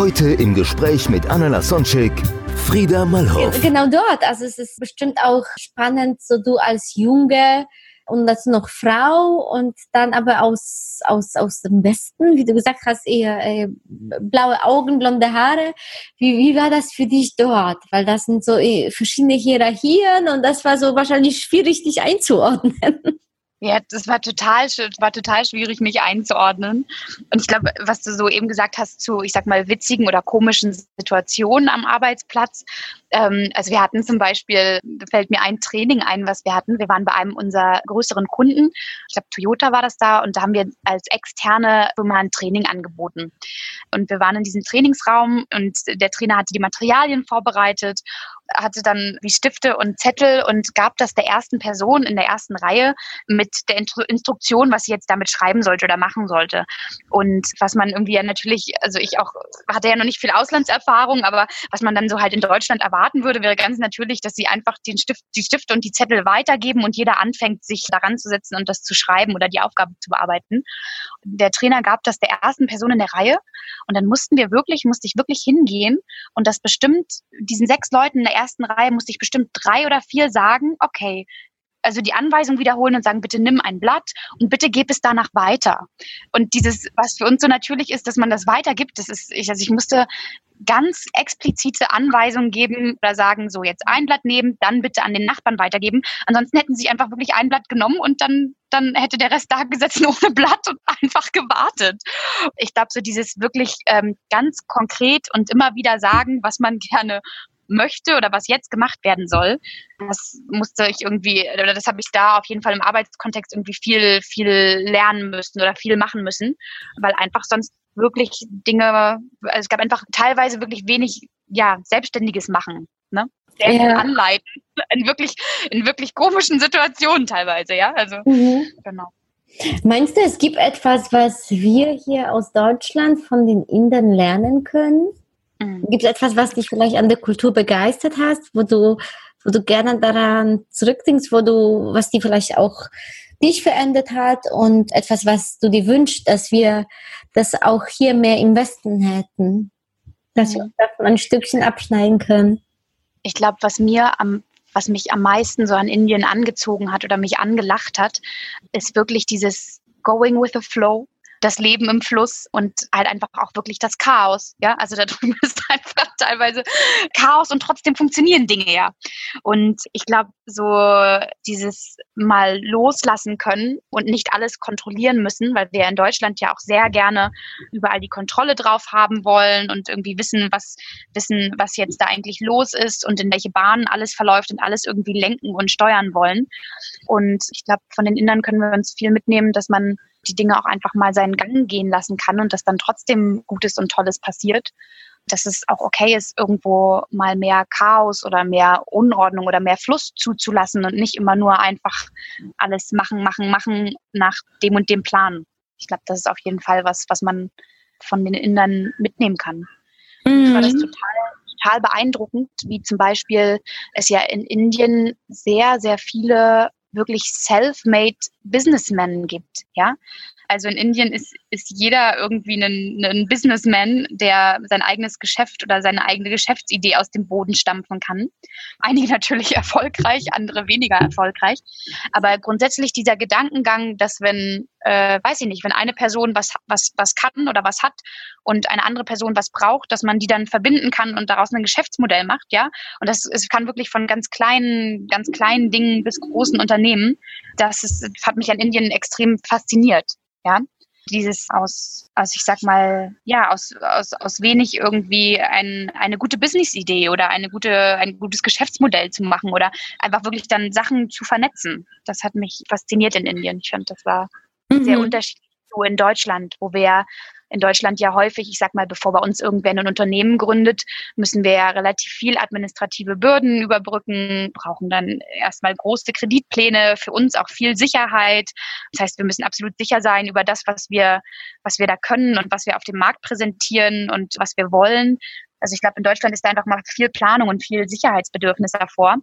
Heute im Gespräch mit Anna Lasonczek, Frieda Malhoff. Genau dort. Also es ist bestimmt auch spannend, so du als Junge und als noch Frau und dann aber aus, aus, aus dem Westen, wie du gesagt hast, eher äh, blaue Augen, blonde Haare. Wie, wie war das für dich dort? Weil das sind so äh, verschiedene Hierarchien und das war so wahrscheinlich schwierig, dich einzuordnen. Ja, das war total, war total schwierig, mich einzuordnen. Und ich glaube, was du so eben gesagt hast zu, ich sag mal, witzigen oder komischen Situationen am Arbeitsplatz. Ähm, also wir hatten zum Beispiel, fällt mir ein Training ein, was wir hatten. Wir waren bei einem unserer größeren Kunden. Ich glaube, Toyota war das da. Und da haben wir als externe Firma ein Training angeboten. Und wir waren in diesem Trainingsraum und der Trainer hatte die Materialien vorbereitet hatte dann wie Stifte und Zettel und gab das der ersten Person in der ersten Reihe mit der Instruktion, was sie jetzt damit schreiben sollte oder machen sollte. Und was man irgendwie ja natürlich, also ich auch hatte ja noch nicht viel Auslandserfahrung, aber was man dann so halt in Deutschland erwarten würde, wäre ganz natürlich, dass sie einfach den Stift, die Stifte und die Zettel weitergeben und jeder anfängt, sich daran zu setzen und das zu schreiben oder die Aufgabe zu bearbeiten. Der Trainer gab das der ersten Person in der Reihe und dann mussten wir wirklich, musste ich wirklich hingehen und das bestimmt, diesen sechs Leuten in der ersten Reihe musste ich bestimmt drei oder vier sagen, okay, also die Anweisung wiederholen und sagen, bitte nimm ein Blatt und bitte gib es danach weiter. Und dieses, was für uns so natürlich ist, dass man das weitergibt, das ist, ich, also ich musste ganz explizite Anweisungen geben oder sagen, so jetzt ein Blatt nehmen, dann bitte an den Nachbarn weitergeben. Ansonsten hätten sie einfach wirklich ein Blatt genommen und dann, dann hätte der Rest da gesessen ohne Blatt und einfach gewartet. Ich glaube, so dieses wirklich ähm, ganz konkret und immer wieder sagen, was man gerne möchte oder was jetzt gemacht werden soll. Das musste ich irgendwie, oder das habe ich da auf jeden Fall im Arbeitskontext irgendwie viel, viel lernen müssen oder viel machen müssen, weil einfach sonst wirklich Dinge, also es gab einfach teilweise wirklich wenig, ja, selbstständiges Machen, ne? Sehr ja. anleiten, in wirklich, in wirklich komischen Situationen teilweise, ja, also, mhm. genau. Meinst du, es gibt etwas, was wir hier aus Deutschland von den Indern lernen können? Mhm. Gibt es etwas, was dich vielleicht an der Kultur begeistert hast, wo du, wo du gerne daran zurückdenkst, wo du, was die vielleicht auch dich verändert hat und etwas, was du dir wünschst, dass wir das auch hier mehr im Westen hätten, dass wir uns davon ein Stückchen abschneiden können? Ich glaube, was mir am was mich am meisten so an Indien angezogen hat oder mich angelacht hat, ist wirklich dieses Going with the Flow das Leben im Fluss und halt einfach auch wirklich das Chaos. Ja, also da drüben ist einfach teilweise Chaos und trotzdem funktionieren Dinge ja. Und ich glaube, so dieses mal loslassen können und nicht alles kontrollieren müssen, weil wir in Deutschland ja auch sehr gerne überall die Kontrolle drauf haben wollen und irgendwie wissen, was wissen, was jetzt da eigentlich los ist und in welche Bahnen alles verläuft und alles irgendwie lenken und steuern wollen. Und ich glaube, von den Indern können wir uns viel mitnehmen, dass man die Dinge auch einfach mal seinen Gang gehen lassen kann und dass dann trotzdem Gutes und Tolles passiert. Dass es auch okay ist, irgendwo mal mehr Chaos oder mehr Unordnung oder mehr Fluss zuzulassen und nicht immer nur einfach alles machen, machen, machen nach dem und dem Plan. Ich glaube, das ist auf jeden Fall was, was man von den Indern mitnehmen kann. Mhm. Ich war das total total beeindruckend, wie zum Beispiel es ja in Indien sehr, sehr viele wirklich self-made Businessmen gibt, ja. Also in Indien ist, ist jeder irgendwie ein, ein Businessman, der sein eigenes Geschäft oder seine eigene Geschäftsidee aus dem Boden stampfen kann. Einige natürlich erfolgreich, andere weniger erfolgreich. Aber grundsätzlich dieser Gedankengang, dass wenn, äh, weiß ich nicht, wenn eine Person was, was, was kann oder was hat und eine andere Person was braucht, dass man die dann verbinden kann und daraus ein Geschäftsmodell macht, ja. Und das, es kann wirklich von ganz kleinen, ganz kleinen Dingen bis großen Unternehmen. Das ist, hat mich an Indien extrem fasziniert. Ja, dieses aus, aus ich sag mal, ja, aus, aus, aus wenig irgendwie ein, eine gute Business-Idee oder eine gute, ein gutes Geschäftsmodell zu machen oder einfach wirklich dann Sachen zu vernetzen. Das hat mich fasziniert in Indien. Ich fand, das war mhm. sehr unterschiedlich so in Deutschland, wo wir in Deutschland ja häufig, ich sag mal, bevor bei uns irgendwer ein Unternehmen gründet, müssen wir ja relativ viel administrative Bürden überbrücken, brauchen dann erstmal große Kreditpläne, für uns auch viel Sicherheit. Das heißt, wir müssen absolut sicher sein über das, was wir, was wir da können und was wir auf dem Markt präsentieren und was wir wollen. Also ich glaube, in Deutschland ist da einfach mal viel Planung und viel Sicherheitsbedürfnis davor.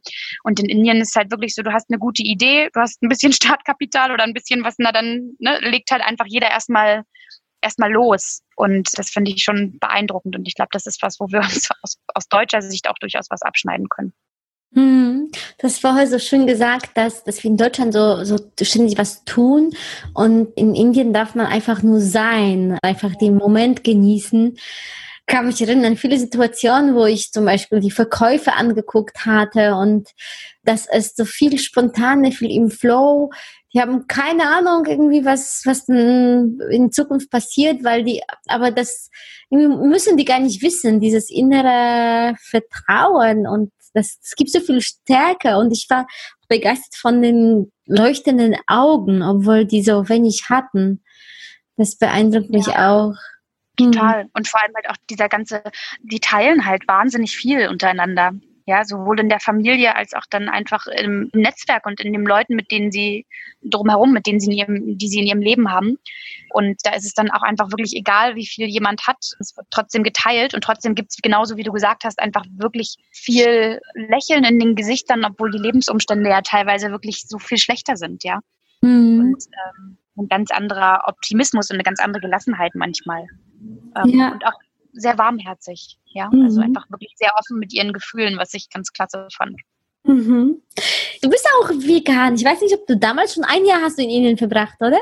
Und in Indien ist es halt wirklich so, du hast eine gute Idee, du hast ein bisschen Startkapital oder ein bisschen was, na dann ne, legt halt einfach jeder erstmal erstmal los. Und das finde ich schon beeindruckend. Und ich glaube, das ist was, wo wir uns aus, aus deutscher Sicht auch durchaus was abschneiden können. Hm, das war heute so schön gesagt, dass, dass wir in Deutschland so, so ständig was tun und in Indien darf man einfach nur sein, einfach den Moment genießen kann mich erinnern an viele Situationen, wo ich zum Beispiel die Verkäufe angeguckt hatte und das ist so viel spontane, viel im Flow. Die haben keine Ahnung irgendwie, was, was in Zukunft passiert, weil die, aber das müssen die gar nicht wissen, dieses innere Vertrauen und das, das gibt so viel Stärke und ich war begeistert von den leuchtenden Augen, obwohl die so wenig hatten. Das beeindruckt mich ja. auch. Total. Mhm. Und vor allem halt auch dieser ganze, die teilen halt wahnsinnig viel untereinander. Ja, sowohl in der Familie als auch dann einfach im Netzwerk und in den Leuten, mit denen sie drumherum, mit denen sie in ihrem, die sie in ihrem Leben haben. Und da ist es dann auch einfach wirklich egal, wie viel jemand hat. Es wird trotzdem geteilt und trotzdem gibt es, genauso wie du gesagt hast, einfach wirklich viel Lächeln in den Gesichtern, obwohl die Lebensumstände ja teilweise wirklich so viel schlechter sind, ja. Mhm. Und ähm, ein ganz anderer Optimismus und eine ganz andere Gelassenheit manchmal. Ähm, ja. Und auch sehr warmherzig. Ja, mhm. also einfach wirklich sehr offen mit ihren Gefühlen, was ich ganz klasse fand. Mhm. Du bist auch vegan. Ich weiß nicht, ob du damals schon ein Jahr hast du in Indien verbracht, oder?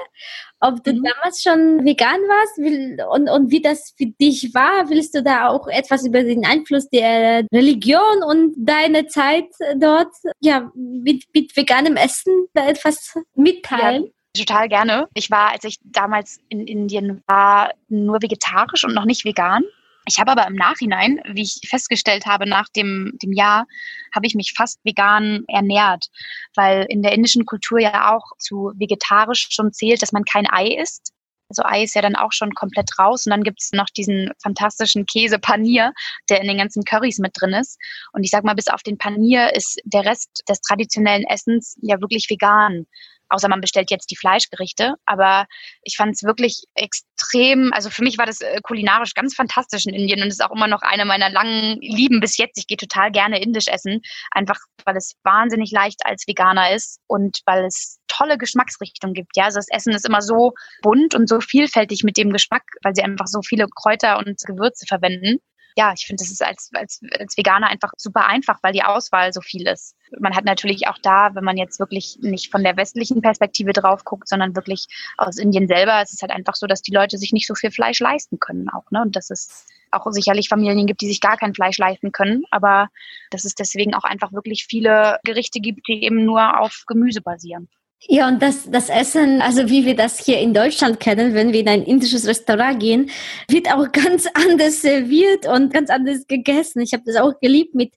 Ob du mhm. damals schon vegan warst und, und wie das für dich war. Willst du da auch etwas über den Einfluss der Religion und deine Zeit dort ja, mit, mit veganem Essen da etwas mitteilen? Ja. Total gerne. Ich war, als ich damals in Indien war, nur vegetarisch und noch nicht vegan. Ich habe aber im Nachhinein, wie ich festgestellt habe, nach dem, dem Jahr, habe ich mich fast vegan ernährt, weil in der indischen Kultur ja auch zu vegetarisch schon zählt, dass man kein Ei isst. Also Ei ist ja dann auch schon komplett raus und dann gibt es noch diesen fantastischen Käse Panier, der in den ganzen Currys mit drin ist. Und ich sag mal, bis auf den Panier ist der Rest des traditionellen Essens ja wirklich vegan außer man bestellt jetzt die Fleischgerichte. Aber ich fand es wirklich extrem, also für mich war das äh, kulinarisch ganz fantastisch in Indien und ist auch immer noch eine meiner langen Lieben bis jetzt. Ich gehe total gerne indisch essen, einfach weil es wahnsinnig leicht als Veganer ist und weil es tolle Geschmacksrichtungen gibt. Ja, also das Essen ist immer so bunt und so vielfältig mit dem Geschmack, weil sie einfach so viele Kräuter und Gewürze verwenden ja, ich finde, das ist als, als, als Veganer einfach super einfach, weil die Auswahl so viel ist. Man hat natürlich auch da, wenn man jetzt wirklich nicht von der westlichen Perspektive drauf guckt, sondern wirklich aus Indien selber, es ist halt einfach so, dass die Leute sich nicht so viel Fleisch leisten können auch, ne? Und dass es auch sicherlich Familien gibt, die sich gar kein Fleisch leisten können, aber dass es deswegen auch einfach wirklich viele Gerichte gibt, die eben nur auf Gemüse basieren. Ja, und das, das Essen, also wie wir das hier in Deutschland kennen, wenn wir in ein indisches Restaurant gehen, wird auch ganz anders serviert und ganz anders gegessen. Ich habe das auch geliebt, mit,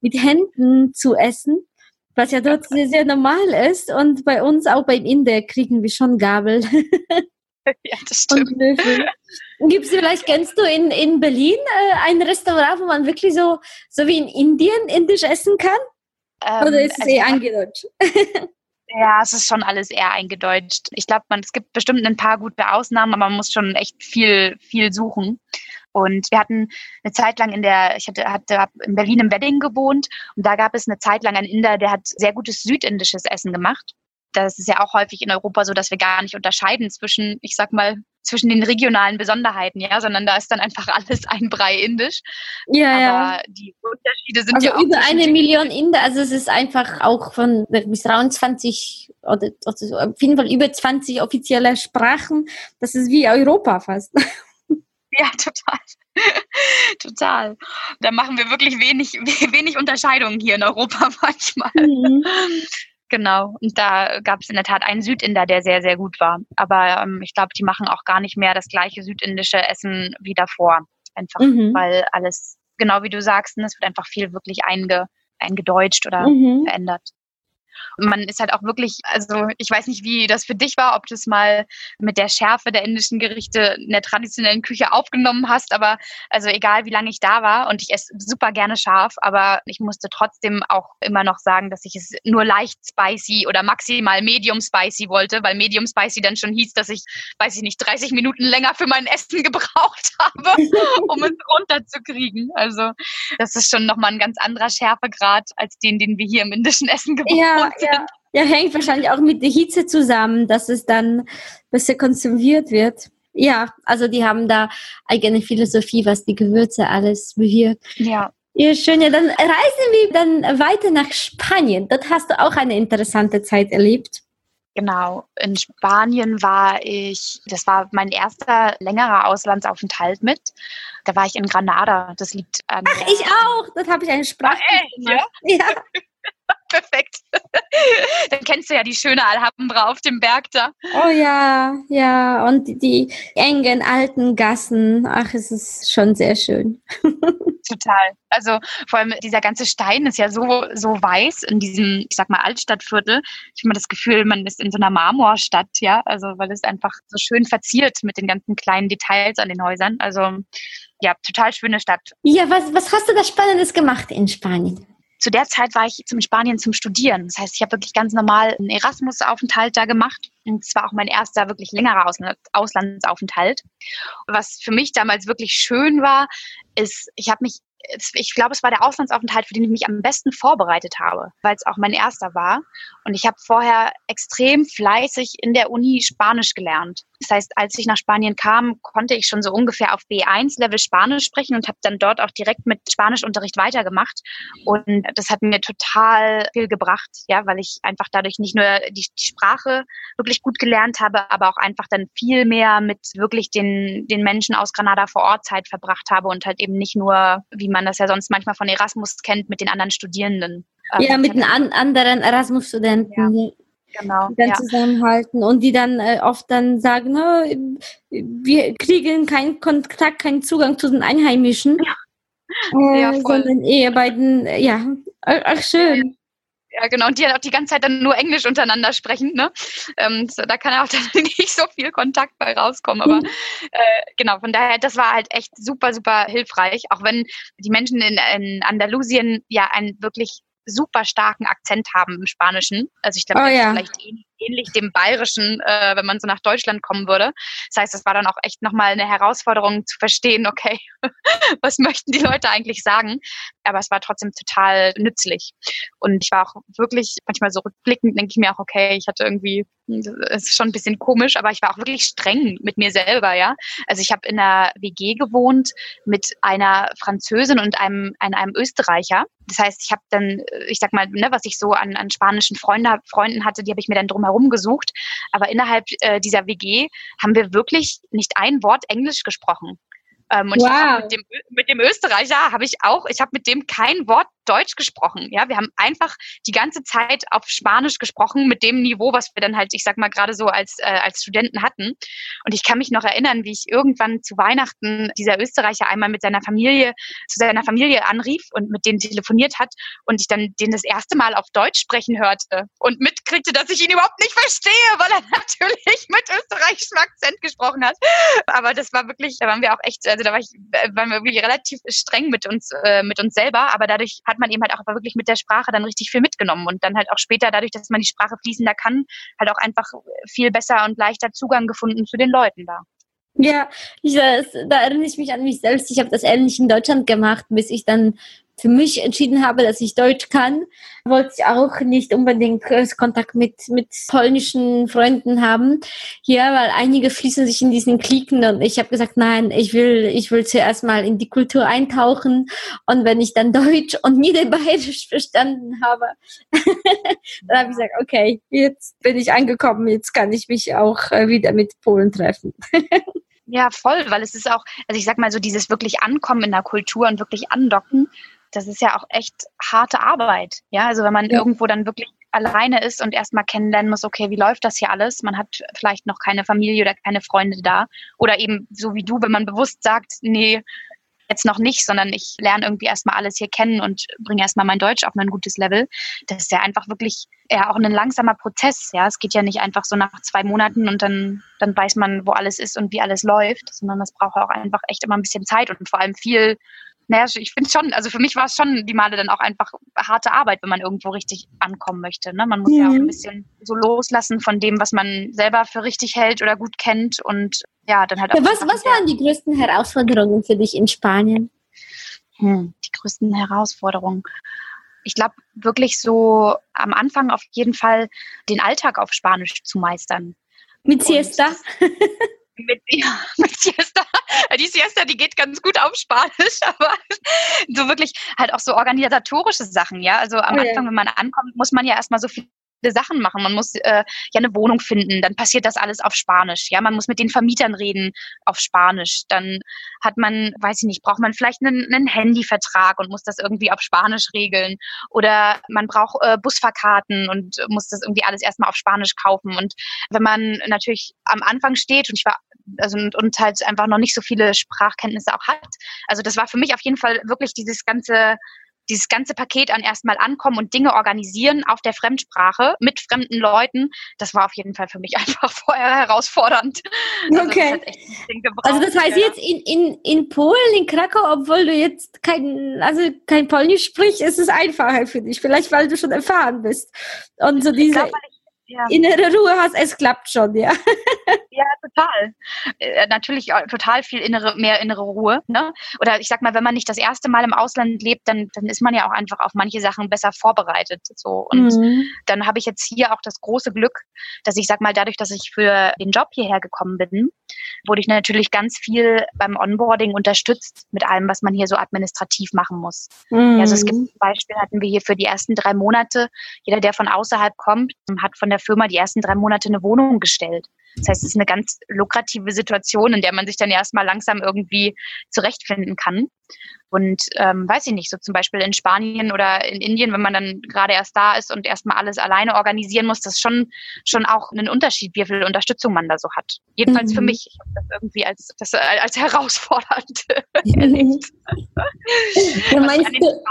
mit Händen zu essen, was ja dort sehr, sehr normal ist. Und bei uns, auch beim Inder, kriegen wir schon Gabel. Ja, das stimmt. Gibt es vielleicht, kennst du in, in Berlin äh, ein Restaurant, wo man wirklich so, so wie in Indien indisch essen kann? Ähm, Oder ist es also eher angedeutscht? Ja, es ist schon alles eher eingedeutscht. Ich glaube, man, es gibt bestimmt ein paar gute Ausnahmen, aber man muss schon echt viel, viel suchen. Und wir hatten eine Zeit lang in der, ich hatte, hatte in Berlin im Wedding gewohnt und da gab es eine Zeit lang einen Inder, der hat sehr gutes südindisches Essen gemacht das ist ja auch häufig in Europa so, dass wir gar nicht unterscheiden zwischen, ich sag mal, zwischen den regionalen Besonderheiten, ja, sondern da ist dann einfach alles ein Brei indisch. Ja, Aber ja. die Unterschiede sind also ja auch. Über eine Million Inder, also es ist einfach auch von bis 23 oder, oder auf jeden Fall über 20 offizielle Sprachen. Das ist wie Europa fast. Ja, total. total. Da machen wir wirklich wenig, wenig Unterscheidungen hier in Europa manchmal. Mhm. Genau. Und da gab es in der Tat einen Südinder, der sehr, sehr gut war. Aber ähm, ich glaube, die machen auch gar nicht mehr das gleiche südindische Essen wie davor. Einfach, mhm. weil alles, genau wie du sagst, ne, es wird einfach viel wirklich einge, eingedeutscht oder mhm. verändert. Und man ist halt auch wirklich, also ich weiß nicht, wie das für dich war, ob du es mal mit der Schärfe der indischen Gerichte in der traditionellen Küche aufgenommen hast, aber also egal wie lange ich da war und ich esse super gerne scharf, aber ich musste trotzdem auch immer noch sagen, dass ich es nur leicht spicy oder maximal medium spicy wollte, weil medium spicy dann schon hieß, dass ich, weiß ich nicht, 30 Minuten länger für mein Essen gebraucht habe, um es runterzukriegen. Also das ist schon nochmal ein ganz anderer Schärfegrad als den, den wir hier im indischen Essen gewohnt ja. Ja. ja, hängt wahrscheinlich auch mit der Hitze zusammen, dass es dann besser konsumiert wird. Ja, also die haben da eigene Philosophie, was die Gewürze alles bewirkt. Ja. Ja, schön. Ja, dann reisen wir dann weiter nach Spanien. Dort hast du auch eine interessante Zeit erlebt. Genau, in Spanien war ich, das war mein erster längerer Auslandsaufenthalt mit. Da war ich in Granada. Das liegt an. Ach, ich auch. Das habe ich eine Sprache. Ja? ja. Perfekt. Dann kennst du ja die schöne Alhambra auf dem Berg da. Oh ja, ja. Und die engen alten Gassen. Ach, es ist schon sehr schön. Total. Also vor allem dieser ganze Stein ist ja so, so weiß in diesem, ich sag mal, Altstadtviertel. Ich habe mal das Gefühl, man ist in so einer Marmorstadt, ja. Also weil es einfach so schön verziert mit den ganzen kleinen Details an den Häusern. Also ja, total schöne Stadt. Ja, was, was hast du da Spannendes gemacht in Spanien? Zu der Zeit war ich zum Spanien zum Studieren. Das heißt, ich habe wirklich ganz normal einen Erasmus-Aufenthalt da gemacht. Und es war auch mein erster wirklich längerer Auslandsaufenthalt. Was für mich damals wirklich schön war, ist, ich habe mich ich glaube, es war der Auslandsaufenthalt, für den ich mich am besten vorbereitet habe, weil es auch mein erster war. Und ich habe vorher extrem fleißig in der Uni Spanisch gelernt. Das heißt, als ich nach Spanien kam, konnte ich schon so ungefähr auf B1-Level Spanisch sprechen und habe dann dort auch direkt mit Spanischunterricht weitergemacht. Und das hat mir total viel gebracht, ja, weil ich einfach dadurch nicht nur die, Sprache wirklich gut gelernt habe, aber auch einfach dann viel mehr mit wirklich den, den Menschen aus Granada vor Ort Zeit verbracht habe und halt eben nicht nur, wie man das ja sonst manchmal von Erasmus kennt, mit den anderen Studierenden. Ja, mit den an anderen Erasmus-Studenten. Ja genau, die dann ja. zusammenhalten und die dann äh, oft dann sagen, no, wir kriegen keinen Kontakt, keinen Zugang zu den Einheimischen, ja. Äh, ja, sondern eher bei den, ja, ach schön. Ja, genau. Und die halt auch die ganze Zeit dann nur Englisch untereinander sprechen. Ne? Ähm, so, da kann auch dann nicht so viel Kontakt bei rauskommen. Aber äh, genau, von daher, das war halt echt super, super hilfreich. Auch wenn die Menschen in, in Andalusien ja ein wirklich super starken Akzent haben im Spanischen. Also ich glaube, oh, ja. vielleicht ähnlich ähnlich dem Bayerischen, äh, wenn man so nach Deutschland kommen würde. Das heißt, es war dann auch echt nochmal eine Herausforderung zu verstehen, okay, was möchten die Leute eigentlich sagen? Aber es war trotzdem total nützlich. Und ich war auch wirklich, manchmal so rückblickend, denke ich mir auch, okay, ich hatte irgendwie, es ist schon ein bisschen komisch, aber ich war auch wirklich streng mit mir selber, ja. Also ich habe in einer WG gewohnt mit einer Französin und einem, einem Österreicher. Das heißt, ich habe dann, ich sag mal, ne, was ich so an, an spanischen Freunde, Freunden hatte, die habe ich mir dann drumherum herumgesucht. Aber innerhalb äh, dieser WG haben wir wirklich nicht ein Wort Englisch gesprochen. Ähm, und wow. mit, dem, mit dem Österreicher habe ich auch, ich habe mit dem kein Wort Deutsch gesprochen. Ja, wir haben einfach die ganze Zeit auf Spanisch gesprochen mit dem Niveau, was wir dann halt, ich sag mal, gerade so als, äh, als Studenten hatten. Und ich kann mich noch erinnern, wie ich irgendwann zu Weihnachten dieser Österreicher einmal mit seiner Familie, zu seiner Familie anrief und mit denen telefoniert hat und ich dann den das erste Mal auf Deutsch sprechen hörte und mitkriegte, dass ich ihn überhaupt nicht verstehe, weil er natürlich mit österreichischem Akzent gesprochen hat. Aber das war wirklich, da waren wir auch echt, also da war ich, äh, waren wir wirklich relativ streng mit uns, äh, mit uns selber, aber dadurch hat man eben halt auch wirklich mit der Sprache dann richtig viel mitgenommen und dann halt auch später dadurch, dass man die Sprache fließender kann, halt auch einfach viel besser und leichter Zugang gefunden zu den Leuten da. Ja, ich, da erinnere ich mich an mich selbst. Ich habe das ähnlich in Deutschland gemacht, bis ich dann für mich entschieden habe, dass ich Deutsch kann, wollte ich auch nicht unbedingt Kontakt mit, mit polnischen Freunden haben. Hier, weil einige fließen sich in diesen Klicken und ich habe gesagt, nein, ich will, ich will zuerst mal in die Kultur eintauchen und wenn ich dann Deutsch und Niederbayerisch verstanden habe, dann habe ich gesagt, okay, jetzt bin ich angekommen, jetzt kann ich mich auch äh, wieder mit Polen treffen. Ja, voll, weil es ist auch, also ich sag mal so, dieses wirklich Ankommen in der Kultur und wirklich andocken, das ist ja auch echt harte Arbeit. Ja, also wenn man ja. irgendwo dann wirklich alleine ist und erstmal kennenlernen muss, okay, wie läuft das hier alles? Man hat vielleicht noch keine Familie oder keine Freunde da. Oder eben so wie du, wenn man bewusst sagt, nee, jetzt noch nicht, sondern ich lerne irgendwie erstmal alles hier kennen und bringe erstmal mein Deutsch auf ein gutes Level. Das ist ja einfach wirklich ja auch ein langsamer Prozess. Ja, es geht ja nicht einfach so nach zwei Monaten und dann, dann weiß man, wo alles ist und wie alles läuft, sondern das braucht auch einfach echt immer ein bisschen Zeit und vor allem viel naja, ich finde schon, also für mich war es schon die Male dann auch einfach harte Arbeit, wenn man irgendwo richtig ankommen möchte. Ne? Man muss mhm. ja auch ein bisschen so loslassen von dem, was man selber für richtig hält oder gut kennt und ja, dann halt auch. Ja, was, was waren die größten Herausforderungen für dich in Spanien? Hm, die größten Herausforderungen. Ich glaube wirklich so am Anfang auf jeden Fall den Alltag auf Spanisch zu meistern. Mit Siesta? mit, ja, mit Siesta. Die Siesta, die geht ganz gut auf Spanisch, aber so wirklich halt auch so organisatorische Sachen, ja. Also am oh Anfang, wenn man ankommt, muss man ja erstmal so viel Sachen machen. Man muss äh, ja eine Wohnung finden, dann passiert das alles auf Spanisch. Ja, man muss mit den Vermietern reden auf Spanisch. Dann hat man, weiß ich nicht, braucht man vielleicht einen, einen Handyvertrag und muss das irgendwie auf Spanisch regeln. Oder man braucht äh, Busfahrkarten und muss das irgendwie alles erstmal auf Spanisch kaufen. Und wenn man natürlich am Anfang steht und ich war also und, und halt einfach noch nicht so viele Sprachkenntnisse auch hat. Also das war für mich auf jeden Fall wirklich dieses ganze dieses ganze Paket an erstmal ankommen und Dinge organisieren auf der Fremdsprache mit fremden Leuten, das war auf jeden Fall für mich einfach vorher herausfordernd. Also okay. Das also das heißt jetzt in, in, in Polen, in Krakau, obwohl du jetzt kein, also kein Polnisch sprichst, ist es einfacher für dich. Vielleicht, weil du schon erfahren bist. Und so diese. Ich glaub, ja. innere Ruhe hast, es klappt schon, ja. Ja, total. Äh, natürlich total viel innere, mehr innere Ruhe. Ne? Oder ich sag mal, wenn man nicht das erste Mal im Ausland lebt, dann, dann ist man ja auch einfach auf manche Sachen besser vorbereitet. So. Und mhm. dann habe ich jetzt hier auch das große Glück, dass ich sag mal, dadurch, dass ich für den Job hierher gekommen bin, wurde ich natürlich ganz viel beim Onboarding unterstützt mit allem, was man hier so administrativ machen muss. Mhm. Also es gibt zum Beispiel hatten wir hier für die ersten drei Monate, jeder, der von außerhalb kommt, hat von der Firma die ersten drei Monate eine Wohnung gestellt. Das heißt, es ist eine ganz lukrative Situation, in der man sich dann erstmal langsam irgendwie zurechtfinden kann. Und ähm, weiß ich nicht, so zum Beispiel in Spanien oder in Indien, wenn man dann gerade erst da ist und erstmal alles alleine organisieren muss, das ist schon, schon auch ein Unterschied, wie viel Unterstützung man da so hat. Jedenfalls mhm. für mich. Ich habe das irgendwie als, das, als herausfordernd erlebt. Ja, meinst du?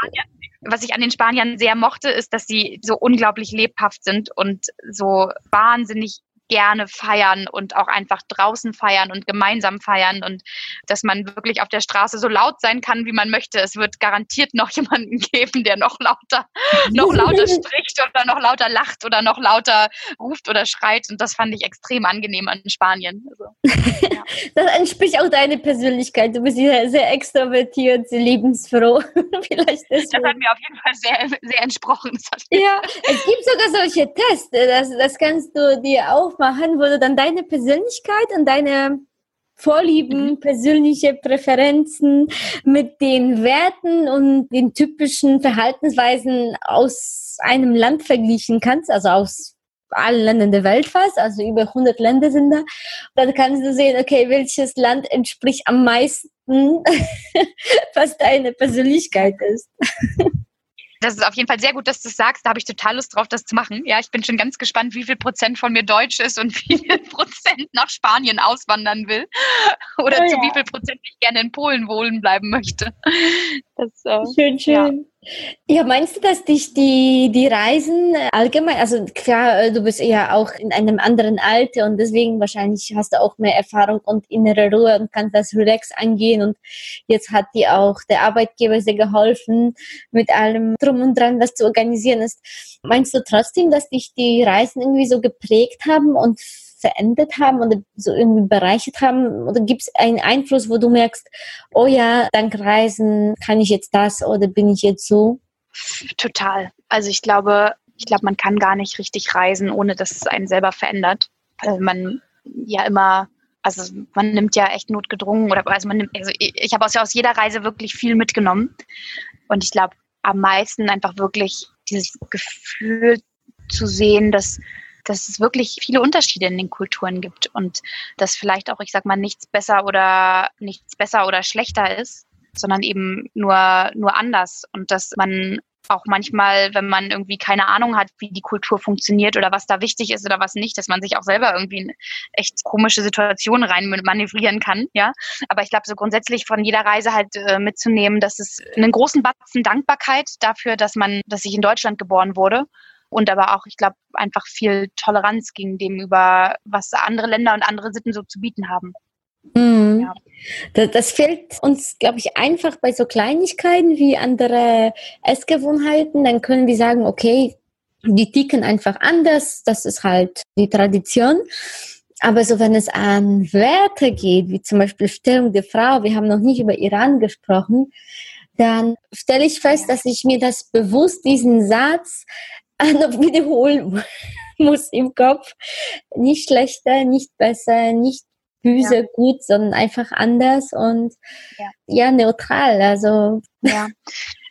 was ich an den Spaniern sehr mochte, ist, dass sie so unglaublich lebhaft sind und so wahnsinnig gerne feiern und auch einfach draußen feiern und gemeinsam feiern und dass man wirklich auf der Straße so laut sein kann, wie man möchte. Es wird garantiert noch jemanden geben, der noch lauter, noch lauter spricht oder noch lauter lacht oder noch lauter ruft oder schreit. Und das fand ich extrem angenehm an Spanien. Also, ja. Das entspricht auch deiner Persönlichkeit. Du bist sehr, sehr extrovertiert, sehr lebensfroh. Vielleicht das hat mir auf jeden Fall sehr, sehr entsprochen. Ja, es gibt sogar solche Tests. Das, das kannst du dir auch machen, wo du dann deine Persönlichkeit und deine Vorlieben, mhm. persönliche Präferenzen mit den Werten und den typischen Verhaltensweisen aus einem Land vergleichen kannst, also aus allen Ländern der Welt fast, also über 100 Länder sind da. Dann kannst du sehen, okay, welches Land entspricht am meisten, was deine Persönlichkeit ist. das ist auf jeden Fall sehr gut, dass du das sagst. Da habe ich total Lust drauf, das zu machen. Ja, ich bin schon ganz gespannt, wie viel Prozent von mir Deutsch ist und wie viel Prozent nach Spanien auswandern will. Oder oh, zu ja. wie viel Prozent ich gerne in Polen wohnen bleiben möchte. Das, äh, schön, schön. Ja. Ja, meinst du, dass dich die, die Reisen allgemein, also klar, du bist ja auch in einem anderen Alter und deswegen wahrscheinlich hast du auch mehr Erfahrung und innere Ruhe und kannst das relax angehen und jetzt hat dir auch der Arbeitgeber sehr geholfen, mit allem drum und dran, was zu organisieren ist. Meinst du trotzdem, dass dich die Reisen irgendwie so geprägt haben und verändert haben oder so irgendwie bereichert haben? Oder gibt es einen Einfluss, wo du merkst, oh ja, dank Reisen kann ich jetzt das oder bin ich jetzt so? Total. Also ich glaube, ich glaube, man kann gar nicht richtig reisen, ohne dass es einen selber verändert. Weil man ja immer, also man nimmt ja echt notgedrungen oder also man nimmt, also ich, ich habe aus, aus jeder Reise wirklich viel mitgenommen. Und ich glaube, am meisten einfach wirklich dieses Gefühl zu sehen, dass dass es wirklich viele Unterschiede in den Kulturen gibt und dass vielleicht auch, ich sag mal, nichts besser oder nichts besser oder schlechter ist, sondern eben nur, nur anders und dass man auch manchmal, wenn man irgendwie keine Ahnung hat, wie die Kultur funktioniert oder was da wichtig ist oder was nicht, dass man sich auch selber irgendwie in echt komische Situationen rein manövrieren kann, ja. Aber ich glaube, so grundsätzlich von jeder Reise halt äh, mitzunehmen, dass es einen großen Batzen Dankbarkeit dafür, dass man, dass ich in Deutschland geboren wurde und aber auch, ich glaube, einfach viel Toleranz gegen dem über, was andere Länder und andere Sitten so zu bieten haben. Mhm. Ja. Das, das, fehlt uns, glaube ich, einfach bei so Kleinigkeiten wie andere Essgewohnheiten. Dann können wir sagen, okay, die ticken einfach anders. Das ist halt die Tradition. Aber so, wenn es an Werte geht, wie zum Beispiel Stellung der Frau, wir haben noch nicht über Iran gesprochen, dann stelle ich fest, dass ich mir das bewusst, diesen Satz, noch wiederholen muss im Kopf. Nicht schlechter, nicht besser, nicht böse, ja. gut, sondern einfach anders und ja, ja neutral. Also ja.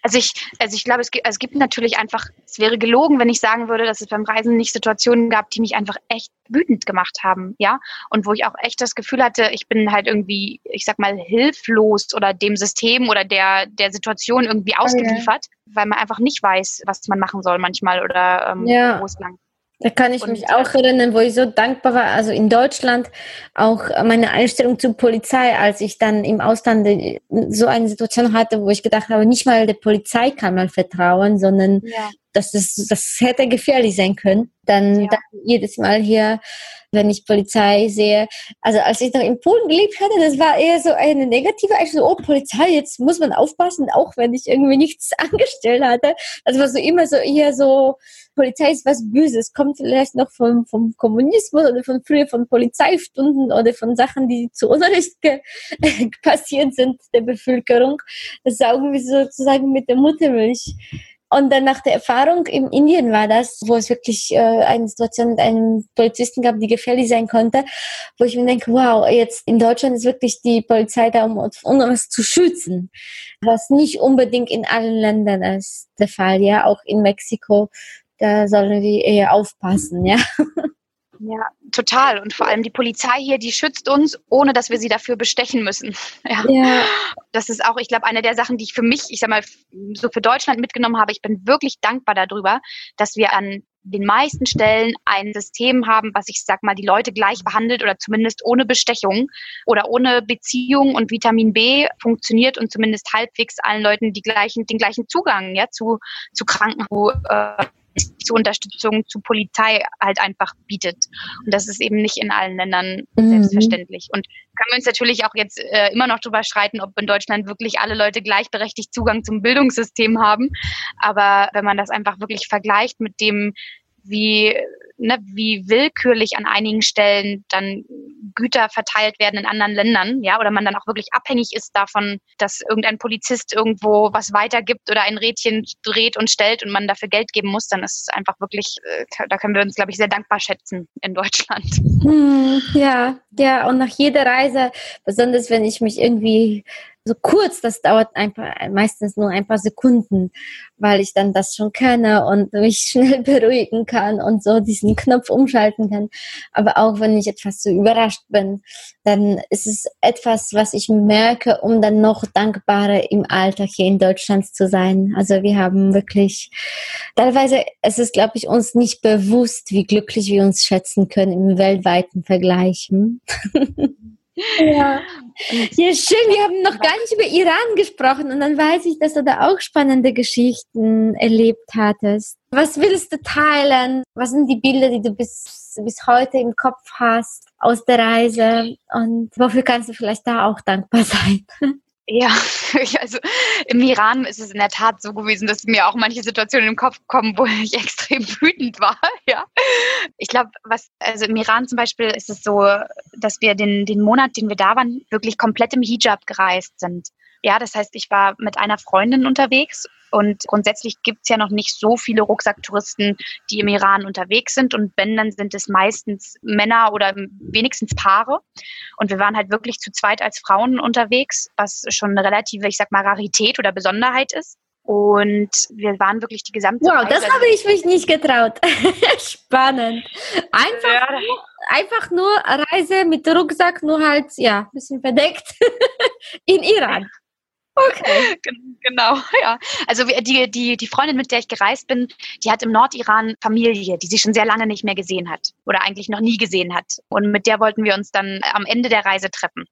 Also ich, also ich glaube, es gibt, also es gibt natürlich einfach, es wäre gelogen, wenn ich sagen würde, dass es beim Reisen nicht Situationen gab, die mich einfach echt wütend gemacht haben, ja. Und wo ich auch echt das Gefühl hatte, ich bin halt irgendwie, ich sag mal, hilflos oder dem System oder der, der Situation irgendwie ausgeliefert, okay. weil man einfach nicht weiß, was man machen soll manchmal oder ähm, ja. wo es lang da kann ich und mich auch erinnern, wo ich so dankbar war. Also in Deutschland auch meine Einstellung zur Polizei, als ich dann im Ausland so eine Situation hatte, wo ich gedacht habe, nicht mal der Polizei kann man vertrauen, sondern ja. Das, ist, das hätte gefährlich sein können. Dann, ja. dann jedes Mal hier wenn ich Polizei sehe. Also als ich noch in Polen gelebt hatte, das war eher so eine negative Einstellung, oh Polizei, jetzt muss man aufpassen, auch wenn ich irgendwie nichts angestellt hatte. Das war so immer so eher so, Polizei ist was Böses, kommt vielleicht noch vom, vom Kommunismus oder von früher von Polizeistunden oder von Sachen, die zu Unrecht passiert sind der Bevölkerung. Das saugen wir sozusagen mit der Muttermilch. Und dann nach der Erfahrung in Indien war das, wo es wirklich äh, eine Situation mit einem Polizisten gab, die gefährlich sein konnte, wo ich mir denke, wow, jetzt in Deutschland ist wirklich die Polizei da, um, um uns zu schützen, was nicht unbedingt in allen Ländern ist der Fall, ja, auch in Mexiko, da sollen wir eher aufpassen, ja. Ja, total. Und vor allem die Polizei hier, die schützt uns, ohne dass wir sie dafür bestechen müssen. Ja. ja. Das ist auch, ich glaube, eine der Sachen, die ich für mich, ich sag mal, so für Deutschland mitgenommen habe. Ich bin wirklich dankbar darüber, dass wir an den meisten Stellen ein System haben, was ich sag mal, die Leute gleich behandelt oder zumindest ohne Bestechung oder ohne Beziehung und Vitamin B funktioniert und zumindest halbwegs allen Leuten die gleichen, den gleichen Zugang ja, zu, zu Kranken, äh, zu Unterstützung zu Polizei halt einfach bietet. Und das ist eben nicht in allen Ländern mhm. selbstverständlich. Und können wir uns natürlich auch jetzt äh, immer noch darüber streiten, ob in Deutschland wirklich alle Leute gleichberechtigt Zugang zum Bildungssystem haben. Aber wenn man das einfach wirklich vergleicht mit dem, wie ne, wie willkürlich an einigen Stellen dann Güter verteilt werden in anderen Ländern, ja, oder man dann auch wirklich abhängig ist davon, dass irgendein Polizist irgendwo was weitergibt oder ein Rädchen dreht und stellt und man dafür Geld geben muss, dann ist es einfach wirklich, äh, da können wir uns, glaube ich, sehr dankbar schätzen in Deutschland. Hm, ja, ja, und nach jeder Reise, besonders wenn ich mich irgendwie so kurz, das dauert einfach meistens nur ein paar Sekunden, weil ich dann das schon kenne und mich schnell beruhigen kann und so diesen Knopf umschalten kann. Aber auch wenn ich etwas so überrascht bin, dann ist es etwas, was ich merke, um dann noch dankbarer im Alltag hier in Deutschland zu sein. Also wir haben wirklich, teilweise es ist glaube ich, uns nicht bewusst, wie glücklich wir uns schätzen können im weltweiten Vergleich. Ja. ja, schön. Wir haben noch gar nicht über Iran gesprochen und dann weiß ich, dass du da auch spannende Geschichten erlebt hattest. Was willst du teilen? Was sind die Bilder, die du bis, bis heute im Kopf hast aus der Reise? Und wofür kannst du vielleicht da auch dankbar sein? Ja, also im Iran ist es in der Tat so gewesen, dass mir auch manche Situationen im Kopf kommen, wo ich extrem wütend war. Ja, ich glaube, was also im Iran zum Beispiel ist es so, dass wir den den Monat, den wir da waren, wirklich komplett im Hijab gereist sind. Ja, das heißt, ich war mit einer Freundin unterwegs und grundsätzlich gibt es ja noch nicht so viele Rucksacktouristen, die im Iran unterwegs sind. Und wenn, dann sind es meistens Männer oder wenigstens Paare. Und wir waren halt wirklich zu zweit als Frauen unterwegs, was schon eine relative, ich sag mal, Rarität oder Besonderheit ist. Und wir waren wirklich die gesamte Wow, Reise. das habe ich mich nicht getraut. Spannend. Einfach, ja. nur, einfach nur Reise mit Rucksack, nur halt, ja, ein bisschen verdeckt in Iran. Okay. genau, ja. Also die, die, die Freundin, mit der ich gereist bin, die hat im Nordiran Familie, die sie schon sehr lange nicht mehr gesehen hat oder eigentlich noch nie gesehen hat. Und mit der wollten wir uns dann am Ende der Reise treffen.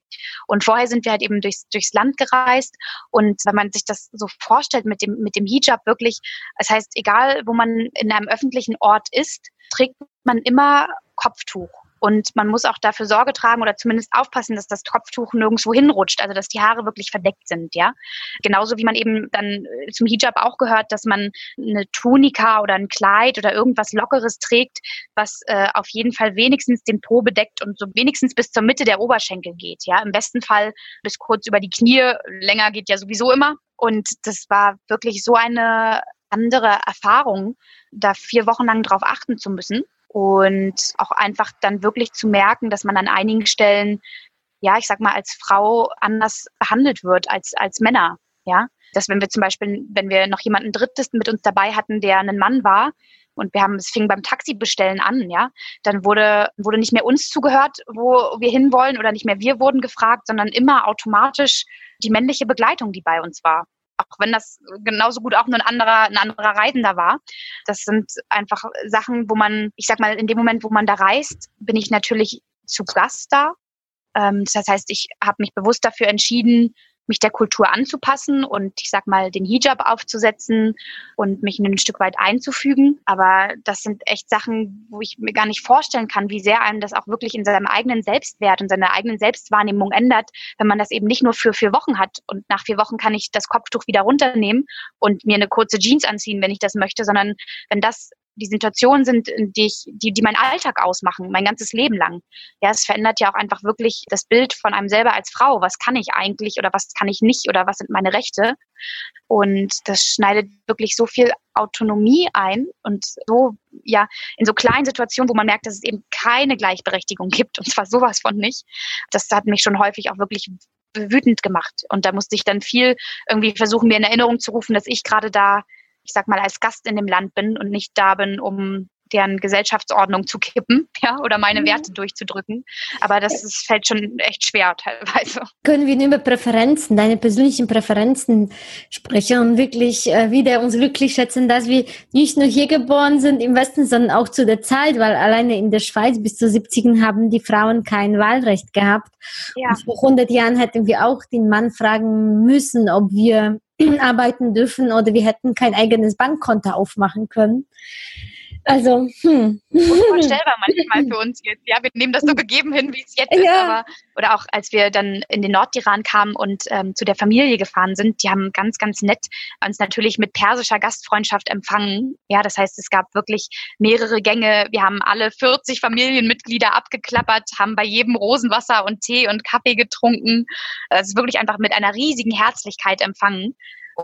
Und vorher sind wir halt eben durchs, durchs Land gereist. Und wenn man sich das so vorstellt mit dem, mit dem Hijab wirklich, das heißt, egal wo man in einem öffentlichen Ort ist, trägt man immer Kopftuch. Und man muss auch dafür Sorge tragen oder zumindest aufpassen, dass das Kopftuch nirgendwo hinrutscht, also dass die Haare wirklich verdeckt sind, ja. Genauso wie man eben dann äh, zum Hijab auch gehört, dass man eine Tunika oder ein Kleid oder irgendwas Lockeres trägt, was äh, auf jeden Fall wenigstens den Po bedeckt und so wenigstens bis zur Mitte der Oberschenkel geht, ja. Im besten Fall bis kurz über die Knie, länger geht ja sowieso immer. Und das war wirklich so eine andere Erfahrung, da vier Wochen lang drauf achten zu müssen und auch einfach dann wirklich zu merken, dass man an einigen Stellen, ja, ich sag mal, als Frau anders behandelt wird als, als Männer, ja. Dass wenn wir zum Beispiel, wenn wir noch jemanden Drittes mit uns dabei hatten, der ein Mann war, und wir haben, es fing beim Taxibestellen an, ja, dann wurde, wurde nicht mehr uns zugehört, wo wir hinwollen oder nicht mehr wir wurden gefragt, sondern immer automatisch die männliche Begleitung, die bei uns war auch wenn das genauso gut auch nur ein anderer, ein anderer Reisender war. Das sind einfach Sachen, wo man, ich sag mal, in dem Moment, wo man da reist, bin ich natürlich zu Gast da. Ähm, das heißt, ich habe mich bewusst dafür entschieden, mich der Kultur anzupassen und ich sag mal den Hijab aufzusetzen und mich ein Stück weit einzufügen. Aber das sind echt Sachen, wo ich mir gar nicht vorstellen kann, wie sehr einem das auch wirklich in seinem eigenen Selbstwert und seiner eigenen Selbstwahrnehmung ändert, wenn man das eben nicht nur für vier Wochen hat und nach vier Wochen kann ich das Kopftuch wieder runternehmen und mir eine kurze Jeans anziehen, wenn ich das möchte, sondern wenn das die Situationen sind, die ich, die, die meinen Alltag ausmachen, mein ganzes Leben lang. Ja, es verändert ja auch einfach wirklich das Bild von einem selber als Frau. Was kann ich eigentlich oder was kann ich nicht oder was sind meine Rechte? Und das schneidet wirklich so viel Autonomie ein und so, ja, in so kleinen Situationen, wo man merkt, dass es eben keine Gleichberechtigung gibt und zwar sowas von nicht. Das hat mich schon häufig auch wirklich wütend gemacht. Und da musste ich dann viel irgendwie versuchen, mir in Erinnerung zu rufen, dass ich gerade da ich sag mal, als Gast in dem Land bin und nicht da bin, um deren Gesellschaftsordnung zu kippen, ja, oder meine mhm. Werte durchzudrücken. Aber das ist, fällt schon echt schwer teilweise. Können wir nur über Präferenzen, deine persönlichen Präferenzen sprechen und wirklich äh, wieder uns glücklich schätzen, dass wir nicht nur hier geboren sind im Westen, sondern auch zu der Zeit, weil alleine in der Schweiz bis zu 70 haben die Frauen kein Wahlrecht gehabt. Ja. Und vor 100 Jahren hätten wir auch den Mann fragen müssen, ob wir arbeiten dürfen oder wir hätten kein eigenes Bankkonto aufmachen können. Also, hm. Unvorstellbar manchmal für uns jetzt. Ja, wir nehmen das so gegeben hin, wie es jetzt ja. ist. Aber, oder auch als wir dann in den Nordiran kamen und ähm, zu der Familie gefahren sind, die haben ganz, ganz nett uns natürlich mit persischer Gastfreundschaft empfangen. Ja, das heißt, es gab wirklich mehrere Gänge. Wir haben alle 40 Familienmitglieder abgeklappert, haben bei jedem Rosenwasser und Tee und Kaffee getrunken. Es ist wirklich einfach mit einer riesigen Herzlichkeit empfangen.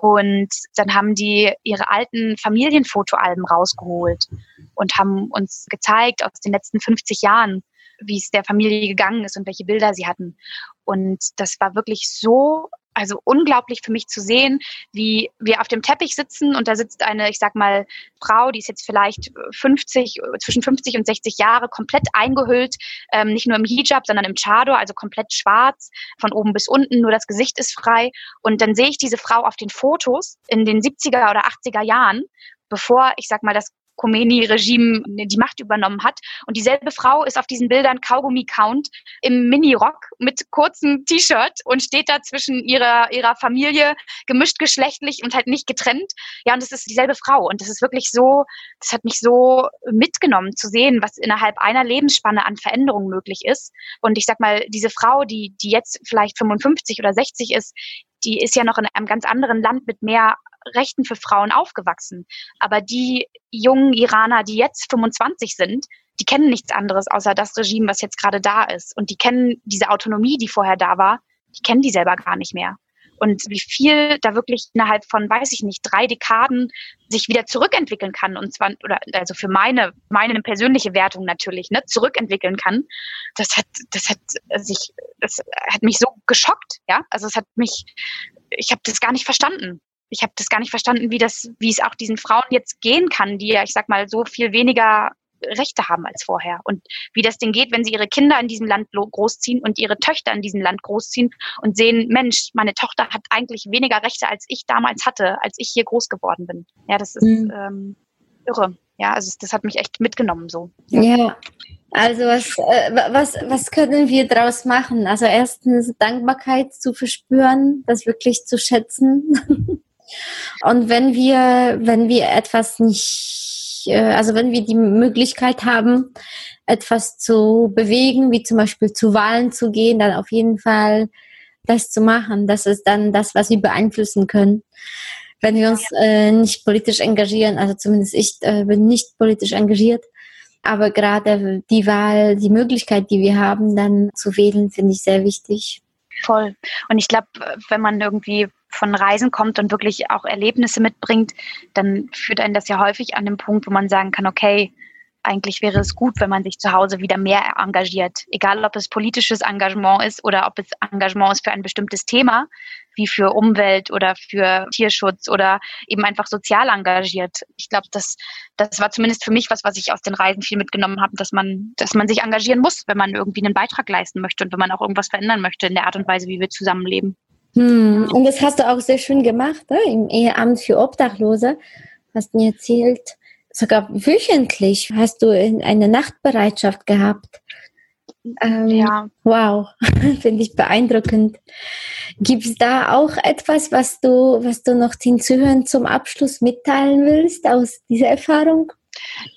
Und dann haben die ihre alten Familienfotoalben rausgeholt und haben uns gezeigt aus den letzten 50 Jahren, wie es der Familie gegangen ist und welche Bilder sie hatten. Und das war wirklich so also unglaublich für mich zu sehen, wie wir auf dem Teppich sitzen und da sitzt eine, ich sag mal, Frau, die ist jetzt vielleicht 50, zwischen 50 und 60 Jahre, komplett eingehüllt, ähm, nicht nur im Hijab, sondern im Chador, also komplett schwarz, von oben bis unten, nur das Gesicht ist frei. Und dann sehe ich diese Frau auf den Fotos in den 70er oder 80er Jahren bevor, ich sag mal, das Khomeini-Regime die Macht übernommen hat. Und dieselbe Frau ist auf diesen Bildern Kaugummi-Count im Mini-Rock mit kurzem T-Shirt und steht da zwischen ihrer, ihrer Familie, gemischt geschlechtlich und halt nicht getrennt. Ja, und es ist dieselbe Frau. Und das ist wirklich so, das hat mich so mitgenommen zu sehen, was innerhalb einer Lebensspanne an Veränderungen möglich ist. Und ich sag mal, diese Frau, die, die jetzt vielleicht 55 oder 60 ist, die ist ja noch in einem ganz anderen Land mit mehr Rechten für Frauen aufgewachsen. Aber die jungen Iraner, die jetzt 25 sind, die kennen nichts anderes außer das Regime, was jetzt gerade da ist. Und die kennen diese Autonomie, die vorher da war, die kennen die selber gar nicht mehr. Und wie viel da wirklich innerhalb von, weiß ich nicht, drei Dekaden sich wieder zurückentwickeln kann und zwar, oder also für meine, meine persönliche Wertung natürlich, ne, zurückentwickeln kann, das hat, das hat sich, das hat mich so geschockt, ja. Also es hat mich, ich habe das gar nicht verstanden ich habe das gar nicht verstanden, wie das, wie es auch diesen Frauen jetzt gehen kann, die ja, ich sag mal, so viel weniger Rechte haben als vorher. Und wie das denn geht, wenn sie ihre Kinder in diesem Land großziehen und ihre Töchter in diesem Land großziehen und sehen, Mensch, meine Tochter hat eigentlich weniger Rechte, als ich damals hatte, als ich hier groß geworden bin. Ja, das ist mhm. ähm, irre. Ja, also das hat mich echt mitgenommen so. Ja, also was, äh, was, was können wir daraus machen? Also erstens Dankbarkeit zu verspüren, das wirklich zu schätzen. Und wenn wir, wenn wir etwas nicht, äh, also wenn wir die Möglichkeit haben, etwas zu bewegen, wie zum Beispiel zu Wahlen zu gehen, dann auf jeden Fall das zu machen. Das ist dann das, was wir beeinflussen können. Wenn wir uns äh, nicht politisch engagieren, also zumindest ich äh, bin nicht politisch engagiert, aber gerade die Wahl, die Möglichkeit, die wir haben, dann zu wählen, finde ich sehr wichtig. Voll. Und ich glaube, wenn man irgendwie von Reisen kommt und wirklich auch Erlebnisse mitbringt, dann führt einen das ja häufig an den Punkt, wo man sagen kann, okay, eigentlich wäre es gut, wenn man sich zu Hause wieder mehr engagiert. Egal, ob es politisches Engagement ist oder ob es Engagement ist für ein bestimmtes Thema, wie für Umwelt oder für Tierschutz oder eben einfach sozial engagiert. Ich glaube, das, das war zumindest für mich was, was ich aus den Reisen viel mitgenommen habe, dass man, dass man sich engagieren muss, wenn man irgendwie einen Beitrag leisten möchte und wenn man auch irgendwas verändern möchte in der Art und Weise, wie wir zusammenleben. Hm, und das hast du auch sehr schön gemacht, ne? im Ehrenamt für Obdachlose. Hast mir erzählt, sogar wöchentlich hast du eine Nachtbereitschaft gehabt. Ähm, ja. Wow, finde ich beeindruckend. Gibt es da auch etwas, was du, was du noch den Zuhörern zum Abschluss mitteilen willst aus dieser Erfahrung?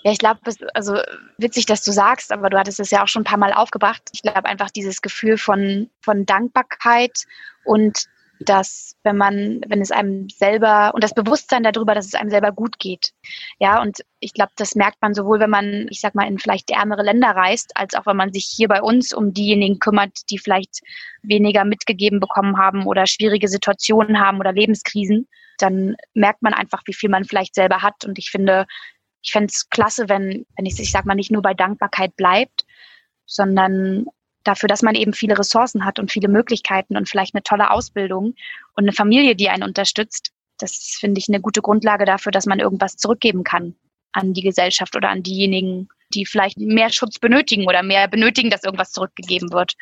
Ja, ich glaube, also witzig, dass du sagst, aber du hattest es ja auch schon ein paar Mal aufgebracht. Ich glaube einfach dieses Gefühl von, von Dankbarkeit und dass wenn man, wenn es einem selber und das Bewusstsein darüber, dass es einem selber gut geht. Ja, und ich glaube, das merkt man sowohl, wenn man, ich sag mal, in vielleicht ärmere Länder reist, als auch wenn man sich hier bei uns um diejenigen kümmert, die vielleicht weniger mitgegeben bekommen haben oder schwierige Situationen haben oder Lebenskrisen, dann merkt man einfach, wie viel man vielleicht selber hat. Und ich finde, ich fände es klasse, wenn, wenn ich, ich sag mal, nicht nur bei Dankbarkeit bleibt, sondern dafür, dass man eben viele Ressourcen hat und viele Möglichkeiten und vielleicht eine tolle Ausbildung und eine Familie, die einen unterstützt. Das finde ich eine gute Grundlage dafür, dass man irgendwas zurückgeben kann an die Gesellschaft oder an diejenigen, die vielleicht mehr Schutz benötigen oder mehr benötigen, dass irgendwas zurückgegeben wird.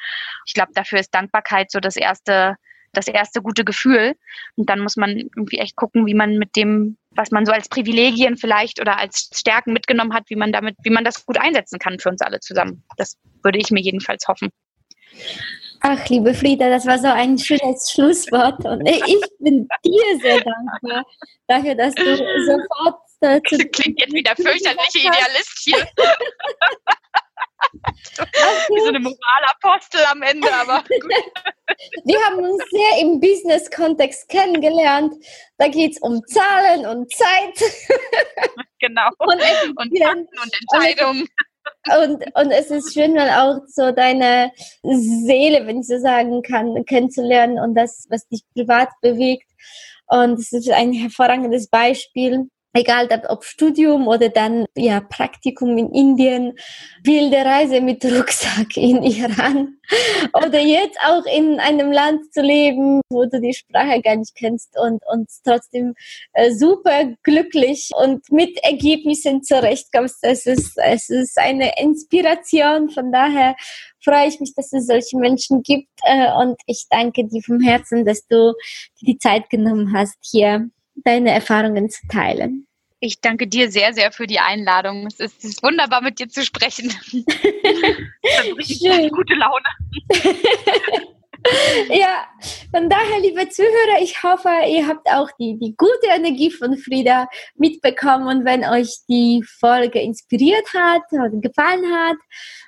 Ich glaube, dafür ist Dankbarkeit so das erste, das erste gute Gefühl. Und dann muss man irgendwie echt gucken, wie man mit dem, was man so als Privilegien vielleicht oder als Stärken mitgenommen hat, wie man damit, wie man das gut einsetzen kann für uns alle zusammen. Das würde ich mir jedenfalls hoffen. Ach, liebe Frieda, das war so ein schönes Schlusswort. Und ich bin dir sehr dankbar dafür, dass du sofort. Äh, Klingt jetzt wieder fürchterlich Idealist hier. Wie so eine Moralapostel am Ende, aber gut. Wir haben uns sehr im Business-Kontext kennengelernt. Da geht es um Zahlen und Zeit. Genau. Und, und Fakten und Entscheidungen. Und, und es ist schön, mal auch so deine Seele, wenn ich so sagen kann, kennenzulernen und das, was dich privat bewegt. Und es ist ein hervorragendes Beispiel egal ob Studium oder dann ja Praktikum in Indien, wilde Reise mit Rucksack in Iran oder jetzt auch in einem Land zu leben, wo du die Sprache gar nicht kennst und, und trotzdem äh, super glücklich und mit Ergebnissen zurechtkommst. Es ist, es ist eine Inspiration. Von daher freue ich mich, dass es solche Menschen gibt äh, und ich danke dir vom Herzen, dass du die Zeit genommen hast, hier deine Erfahrungen zu teilen. Ich danke dir sehr, sehr für die Einladung. Es ist, es ist wunderbar, mit dir zu sprechen. das bringt gute Laune. ja, von daher, liebe Zuhörer, ich hoffe, ihr habt auch die, die gute Energie von Frieda mitbekommen. Und wenn euch die Folge inspiriert hat oder gefallen hat,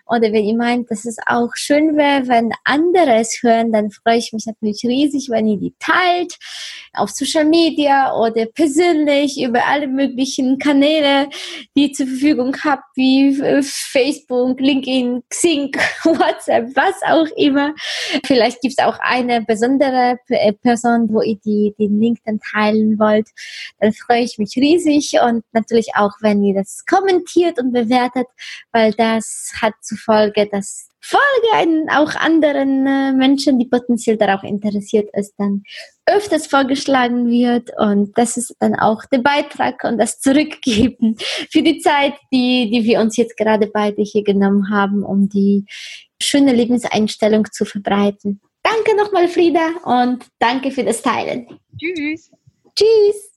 oder wenn ihr meint, dass es auch schön wäre, wenn andere es hören, dann freue ich mich natürlich riesig, wenn ihr die teilt auf Social Media oder persönlich über alle möglichen Kanäle, die ihr zur Verfügung habt, wie äh, Facebook, LinkedIn, Xing, WhatsApp, was auch immer. Vielleicht gibt es auch eine besondere äh, Person, wo ihr die, den Link dann teilen wollt. Dann freue ich mich riesig und natürlich auch, wenn ihr das kommentiert und bewertet, weil das hat zu Folge, dass folge auch anderen äh, Menschen, die potenziell darauf interessiert ist, dann öfters vorgeschlagen wird und das ist dann auch der Beitrag und das Zurückgeben für die Zeit, die, die wir uns jetzt gerade beide hier genommen haben, um die schöne Lebenseinstellung zu verbreiten. Danke nochmal, Frieda, und danke für das Teilen. Tschüss. Tschüss.